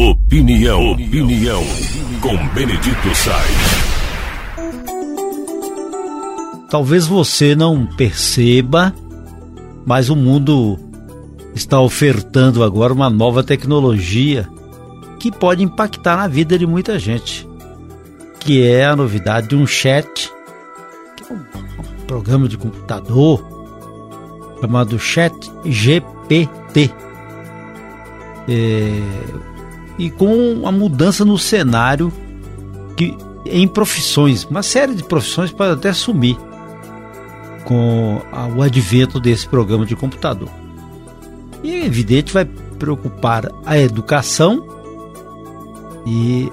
Opinião, opinião, com Benedito Sainz. Talvez você não perceba, mas o mundo está ofertando agora uma nova tecnologia que pode impactar na vida de muita gente, que é a novidade de um chat, que é um programa de computador chamado Chat GPT. É, e com a mudança no cenário que em profissões, uma série de profissões pode até sumir com a, o advento desse programa de computador. E é evidente vai preocupar a educação e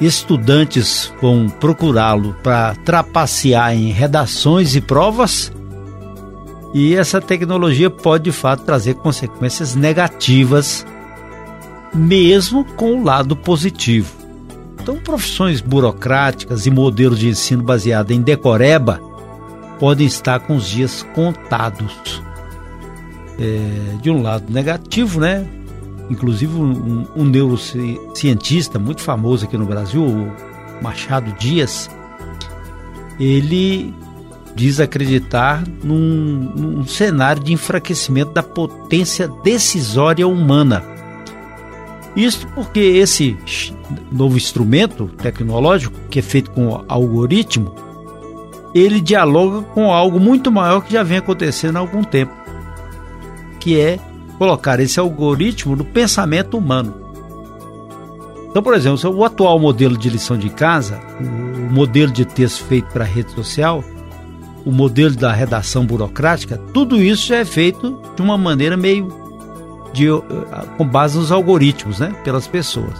estudantes vão procurá-lo para trapacear em redações e provas. E essa tecnologia pode de fato trazer consequências negativas, mesmo com o lado positivo. Então, profissões burocráticas e modelos de ensino baseado em decoreba podem estar com os dias contados. É, de um lado negativo, né? Inclusive um, um neurocientista muito famoso aqui no Brasil, Machado Dias, ele diz acreditar num, num cenário de enfraquecimento da potência decisória humana. Isso porque esse novo instrumento tecnológico, que é feito com algoritmo, ele dialoga com algo muito maior que já vem acontecendo há algum tempo, que é colocar esse algoritmo no pensamento humano. Então, por exemplo, o atual modelo de lição de casa, o modelo de texto feito para rede social, o modelo da redação burocrática, tudo isso já é feito de uma maneira meio de, eh, com base nos algoritmos, né, pelas pessoas.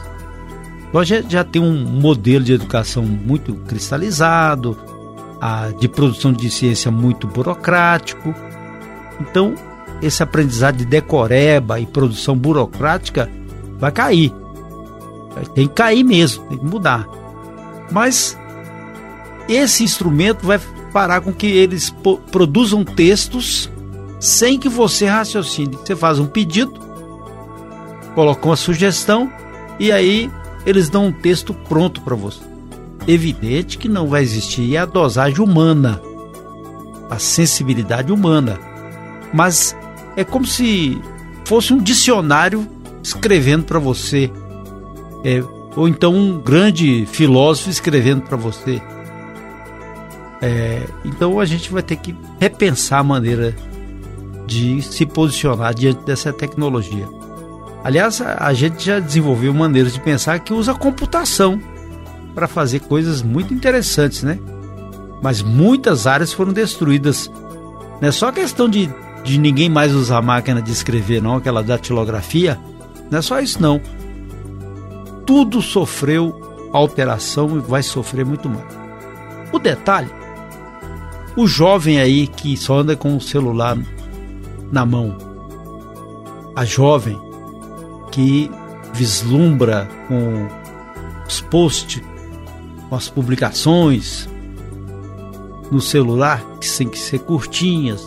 Nós já, já tem um modelo de educação muito cristalizado, a, de produção de ciência muito burocrático. Então, esse aprendizado de decoreba e produção burocrática vai cair. Tem que cair mesmo, tem que mudar. Mas esse instrumento vai parar com que eles produzam textos sem que você raciocine. Você faz um pedido, coloca uma sugestão e aí eles dão um texto pronto para você evidente que não vai existir a dosagem humana, a sensibilidade humana. Mas é como se fosse um dicionário escrevendo para você, é, ou então um grande filósofo escrevendo para você. É, então a gente vai ter que repensar a maneira de se posicionar diante dessa tecnologia. Aliás, a gente já desenvolveu maneiras de pensar que usa computação para fazer coisas muito interessantes, né? Mas muitas áreas foram destruídas. Não é só questão de, de ninguém mais usar máquina de escrever, não, aquela datilografia. Não é só isso, não. Tudo sofreu alteração e vai sofrer muito mais. O detalhe: o jovem aí que só anda com o celular na mão, a jovem que vislumbra com os posts com as publicações no celular, que tem que ser curtinhas,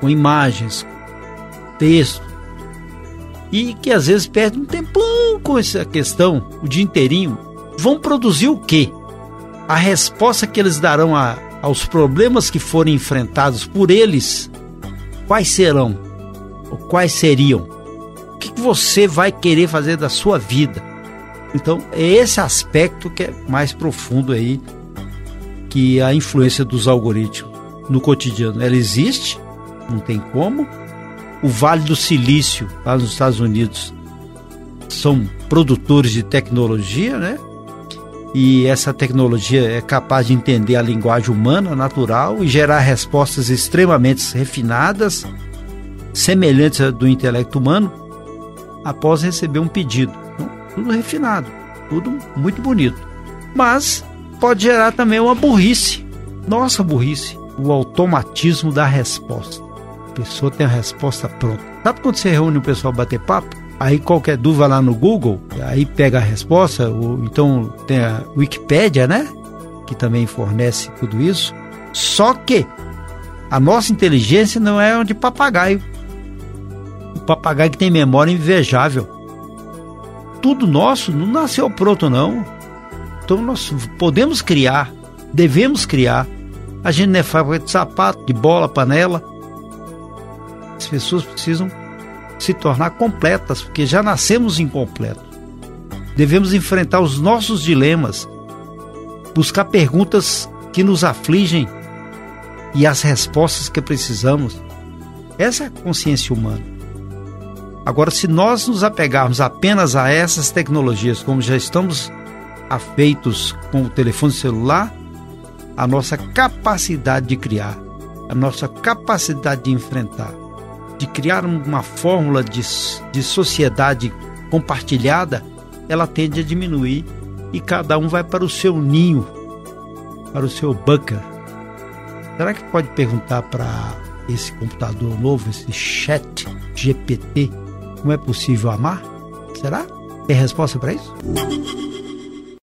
com imagens, texto, e que às vezes perde um tempão com essa questão, o dia inteirinho, vão produzir o quê? A resposta que eles darão a, aos problemas que forem enfrentados por eles, quais serão? Ou quais seriam? O que você vai querer fazer da sua vida? Então, é esse aspecto que é mais profundo aí, que a influência dos algoritmos no cotidiano. Ela existe, não tem como. O Vale do Silício, lá nos Estados Unidos, são produtores de tecnologia, né? E essa tecnologia é capaz de entender a linguagem humana, natural, e gerar respostas extremamente refinadas, semelhantes à do intelecto humano, após receber um pedido tudo refinado, tudo muito bonito. Mas pode gerar também uma burrice, nossa burrice, o automatismo da resposta. A pessoa tem a resposta pronta. Sabe quando você reúne o pessoal bater papo? Aí qualquer dúvida lá no Google, aí pega a resposta, ou então tem a Wikipédia, né? Que também fornece tudo isso. Só que a nossa inteligência não é de papagaio. O papagaio que tem memória invejável tudo nosso não nasceu pronto, não. Então nós podemos criar, devemos criar. A gente não é fábrica de sapato, de bola, panela. As pessoas precisam se tornar completas, porque já nascemos incompletos. Devemos enfrentar os nossos dilemas, buscar perguntas que nos afligem e as respostas que precisamos. Essa é a consciência humana. Agora, se nós nos apegarmos apenas a essas tecnologias, como já estamos afeitos com o telefone celular, a nossa capacidade de criar, a nossa capacidade de enfrentar, de criar uma fórmula de, de sociedade compartilhada, ela tende a diminuir e cada um vai para o seu ninho, para o seu bunker. Será que pode perguntar para esse computador novo, esse chat GPT, não é possível amar? Será? Tem resposta para isso?